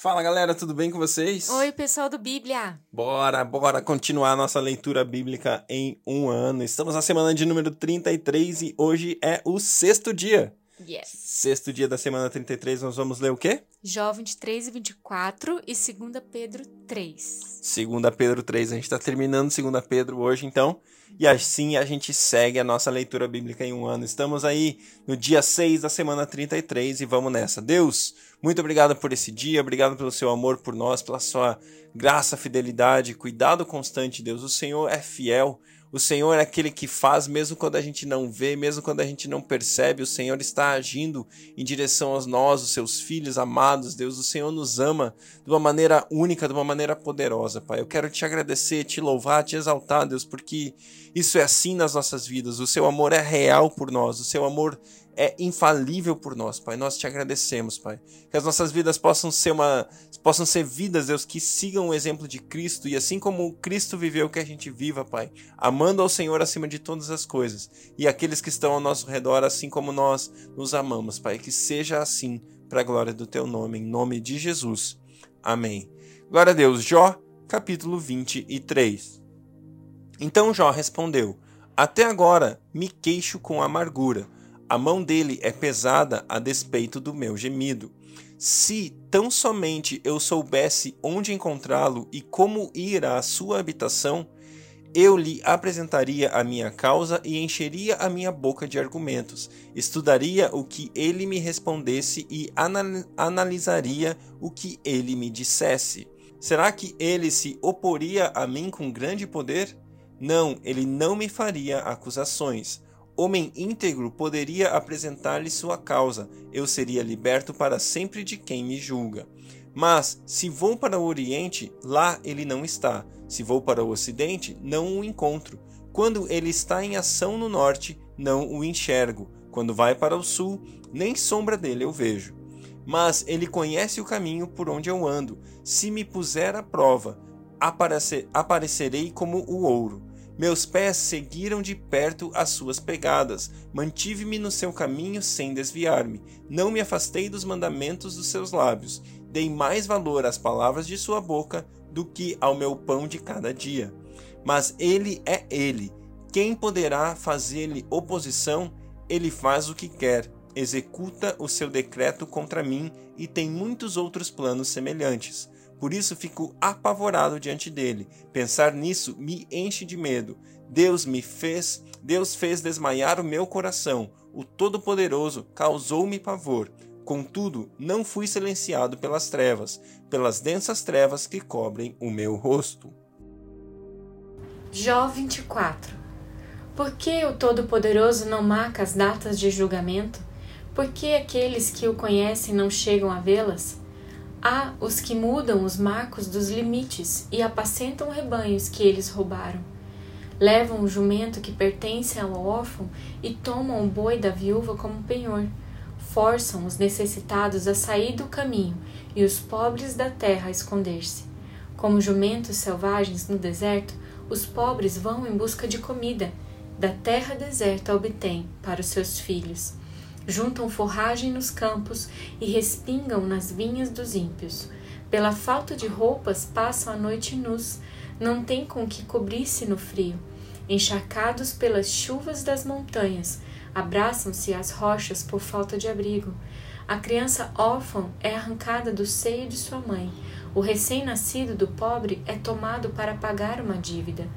Fala galera, tudo bem com vocês? Oi, pessoal do Bíblia! Bora, bora continuar nossa leitura bíblica em um ano. Estamos na semana de número 33 e hoje é o sexto dia. Yes. Sexto dia da semana 33, nós vamos ler o quê? Jó 23 e 24 e 2 Pedro 3. 2 Pedro 3, a gente está terminando 2 Pedro hoje, então. E assim a gente segue a nossa leitura bíblica em um ano. Estamos aí no dia 6 da semana 33 e vamos nessa. Deus, muito obrigado por esse dia, obrigado pelo seu amor por nós, pela sua graça, fidelidade, cuidado constante, Deus. O Senhor é fiel. O Senhor é aquele que faz, mesmo quando a gente não vê, mesmo quando a gente não percebe, o Senhor está agindo em direção a nós, os seus filhos amados, Deus. O Senhor nos ama de uma maneira única, de uma maneira poderosa, Pai. Eu quero te agradecer, te louvar, te exaltar, Deus, porque isso é assim nas nossas vidas. O seu amor é real por nós, o seu amor é infalível por nós, Pai. Nós te agradecemos, Pai. Que as nossas vidas possam ser uma possam ser vidas, Deus, que sigam o exemplo de Cristo e assim como Cristo viveu, que a gente viva, Pai, amando ao Senhor acima de todas as coisas e aqueles que estão ao nosso redor, assim como nós nos amamos, Pai. Que seja assim para a glória do teu nome, em nome de Jesus. Amém. Glória a Deus. Jó, capítulo 23. Então Jó respondeu: Até agora me queixo com amargura a mão dele é pesada a despeito do meu gemido. Se tão somente eu soubesse onde encontrá-lo e como ir à sua habitação, eu lhe apresentaria a minha causa e encheria a minha boca de argumentos. Estudaria o que ele me respondesse e analisaria o que ele me dissesse. Será que ele se oporia a mim com grande poder? Não, ele não me faria acusações homem íntegro poderia apresentar-lhe sua causa, eu seria liberto para sempre de quem me julga. Mas, se vou para o Oriente, lá ele não está. Se vou para o Ocidente, não o encontro. Quando ele está em ação no Norte, não o enxergo. Quando vai para o Sul, nem sombra dele eu vejo. Mas ele conhece o caminho por onde eu ando. Se me puser à prova, aparecerei como o ouro meus pés seguiram de perto as suas pegadas, mantive-me no seu caminho sem desviar-me, não me afastei dos mandamentos dos seus lábios, dei mais valor às palavras de sua boca do que ao meu pão de cada dia. Mas ele é ele. Quem poderá fazer-lhe oposição? Ele faz o que quer, executa o seu decreto contra mim e tem muitos outros planos semelhantes. Por isso fico apavorado diante dele. Pensar nisso me enche de medo. Deus me fez, Deus fez desmaiar o meu coração. O Todo-Poderoso causou-me pavor. Contudo, não fui silenciado pelas trevas, pelas densas trevas que cobrem o meu rosto. Jó 24 Por que o Todo-Poderoso não marca as datas de julgamento? Por que aqueles que o conhecem não chegam a vê-las? Há os que mudam os marcos dos limites e apacentam rebanhos que eles roubaram. Levam o jumento que pertence ao órfão e tomam o boi da viúva como penhor. Forçam os necessitados a sair do caminho e os pobres da terra a esconder-se. Como jumentos selvagens no deserto, os pobres vão em busca de comida. Da terra deserta obtêm para os seus filhos juntam forragem nos campos e respingam nas vinhas dos ímpios. Pela falta de roupas passam a noite nus, não têm com que cobrir-se no frio. Encharcados pelas chuvas das montanhas, abraçam-se às rochas por falta de abrigo. A criança órfã é arrancada do seio de sua mãe. O recém-nascido do pobre é tomado para pagar uma dívida.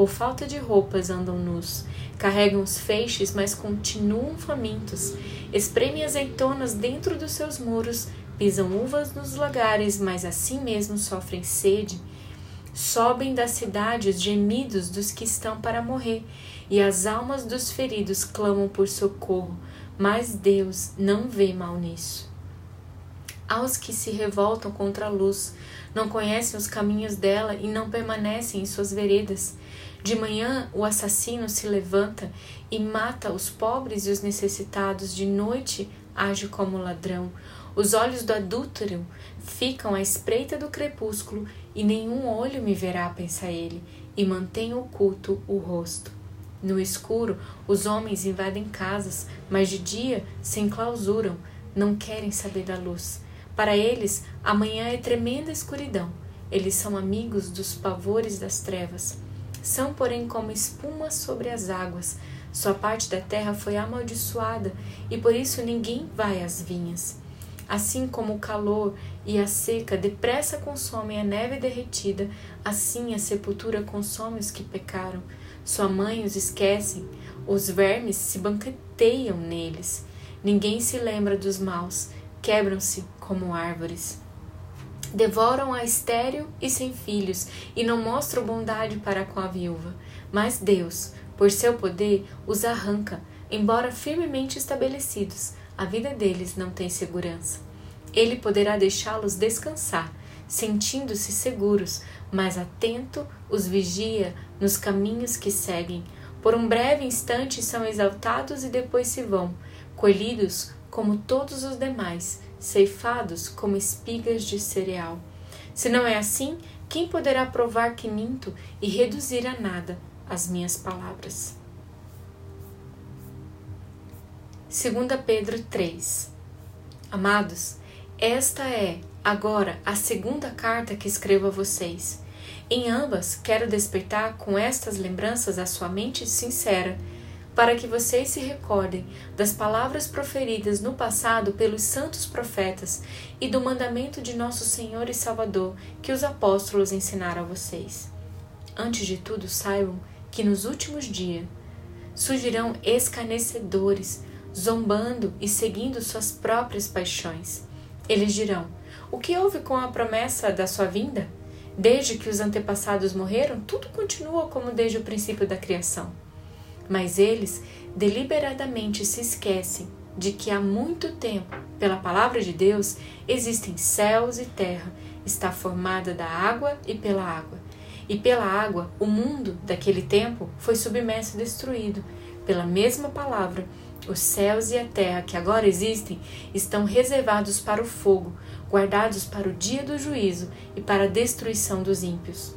Por falta de roupas andam nus, carregam os feixes, mas continuam famintos. Espremem azeitonas dentro dos seus muros, pisam uvas nos lagares, mas assim mesmo sofrem sede. Sobem das cidades gemidos dos que estão para morrer, e as almas dos feridos clamam por socorro, mas Deus não vê mal nisso. Aos que se revoltam contra a luz, não conhecem os caminhos dela e não permanecem em suas veredas. De manhã o assassino se levanta e mata os pobres e os necessitados, de noite age como ladrão. Os olhos do adúltero ficam à espreita do crepúsculo, e nenhum olho me verá, pensa ele, e mantém oculto o rosto. No escuro, os homens invadem casas, mas de dia se enclausuram, não querem saber da luz. Para eles, amanhã é tremenda escuridão. Eles são amigos dos pavores das trevas. São, porém, como espuma sobre as águas. Sua parte da terra foi amaldiçoada, e por isso ninguém vai às vinhas. Assim como o calor e a seca depressa consomem a neve derretida, assim a sepultura consome os que pecaram. Sua mãe os esquecem, os vermes se banqueteiam neles. Ninguém se lembra dos maus, quebram-se como árvores. Devoram a estéril e sem filhos, e não mostram bondade para com a viúva. Mas Deus, por seu poder, os arranca, embora firmemente estabelecidos a vida deles não tem segurança. Ele poderá deixá-los descansar, sentindo-se seguros, mas atento os vigia nos caminhos que seguem. Por um breve instante são exaltados e depois se vão, colhidos como todos os demais, ceifados como espigas de cereal. Se não é assim, quem poderá provar que minto e reduzir a nada as minhas palavras? 2 Pedro 3 Amados, esta é, agora, a segunda carta que escrevo a vocês. Em ambas, quero despertar com estas lembranças a sua mente sincera, para que vocês se recordem das palavras proferidas no passado pelos santos profetas e do mandamento de nosso Senhor e Salvador que os apóstolos ensinaram a vocês. Antes de tudo, saibam que nos últimos dias surgirão escarnecedores zombando e seguindo suas próprias paixões. Eles dirão: O que houve com a promessa da sua vinda? Desde que os antepassados morreram, tudo continua como desde o princípio da criação. Mas eles deliberadamente se esquecem de que há muito tempo, pela palavra de Deus, existem céus e terra, está formada da água e pela água. E pela água, o mundo daquele tempo foi submerso e destruído. Pela mesma palavra, os céus e a terra que agora existem estão reservados para o fogo, guardados para o dia do juízo e para a destruição dos ímpios.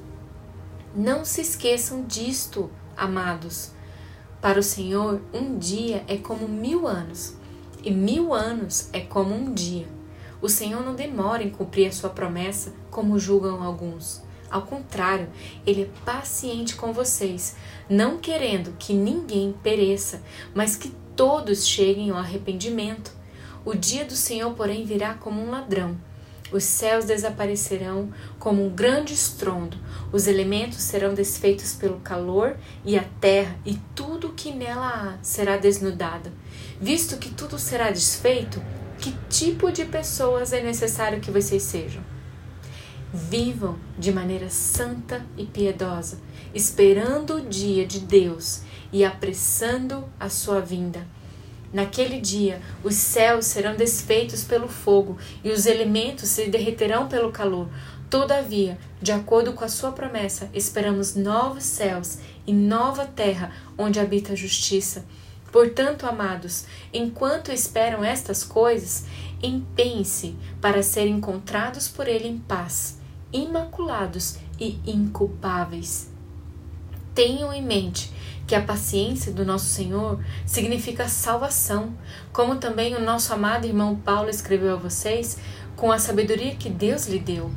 Não se esqueçam disto, amados. Para o Senhor, um dia é como mil anos, e mil anos é como um dia. O Senhor não demora em cumprir a sua promessa, como julgam alguns. Ao contrário, ele é paciente com vocês, não querendo que ninguém pereça, mas que todos cheguem ao arrependimento. O dia do Senhor, porém, virá como um ladrão. Os céus desaparecerão como um grande estrondo, os elementos serão desfeitos pelo calor, e a terra e tudo o que nela há será desnudada. Visto que tudo será desfeito, que tipo de pessoas é necessário que vocês sejam? Vivam de maneira santa e piedosa, esperando o dia de Deus e apressando a sua vinda. Naquele dia, os céus serão desfeitos pelo fogo e os elementos se derreterão pelo calor. Todavia, de acordo com a sua promessa, esperamos novos céus e nova terra onde habita a justiça. Portanto, amados, enquanto esperam estas coisas, empenhem-se para serem encontrados por Ele em paz, imaculados e inculpáveis. Tenham em mente que a paciência do nosso Senhor significa salvação, como também o nosso amado irmão Paulo escreveu a vocês com a sabedoria que Deus lhe deu.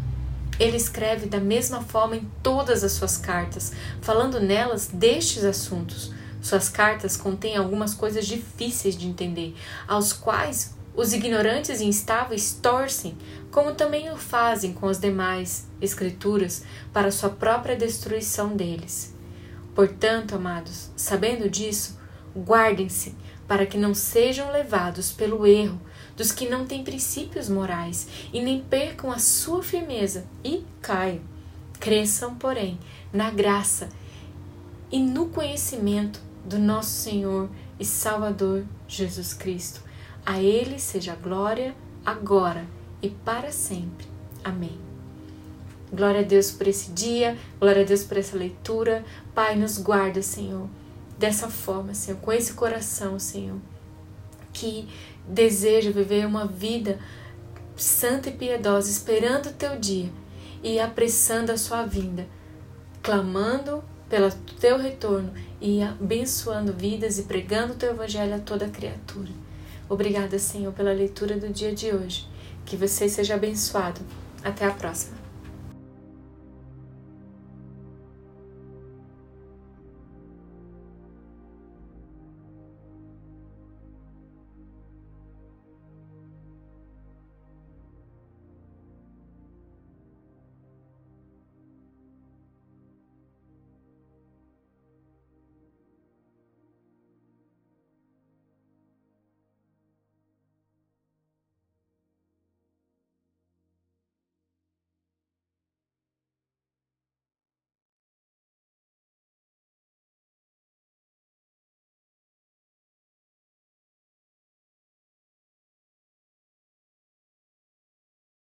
Ele escreve da mesma forma em todas as suas cartas, falando nelas destes assuntos. Suas cartas contêm algumas coisas difíceis de entender, aos quais os ignorantes e instáveis torcem, como também o fazem com as demais escrituras, para sua própria destruição deles. Portanto, amados, sabendo disso, guardem-se para que não sejam levados pelo erro dos que não têm princípios morais e nem percam a sua firmeza e caiam. Cresçam, porém, na graça e no conhecimento do nosso Senhor e Salvador Jesus Cristo. A Ele seja glória agora e para sempre. Amém. Glória a Deus por esse dia, glória a Deus por essa leitura. Pai, nos guarda, Senhor, dessa forma, Senhor, com esse coração, Senhor, que deseja viver uma vida santa e piedosa, esperando o teu dia e apressando a sua vinda, clamando pelo teu retorno e abençoando vidas e pregando o teu evangelho a toda criatura. Obrigada, Senhor, pela leitura do dia de hoje. Que você seja abençoado. Até a próxima.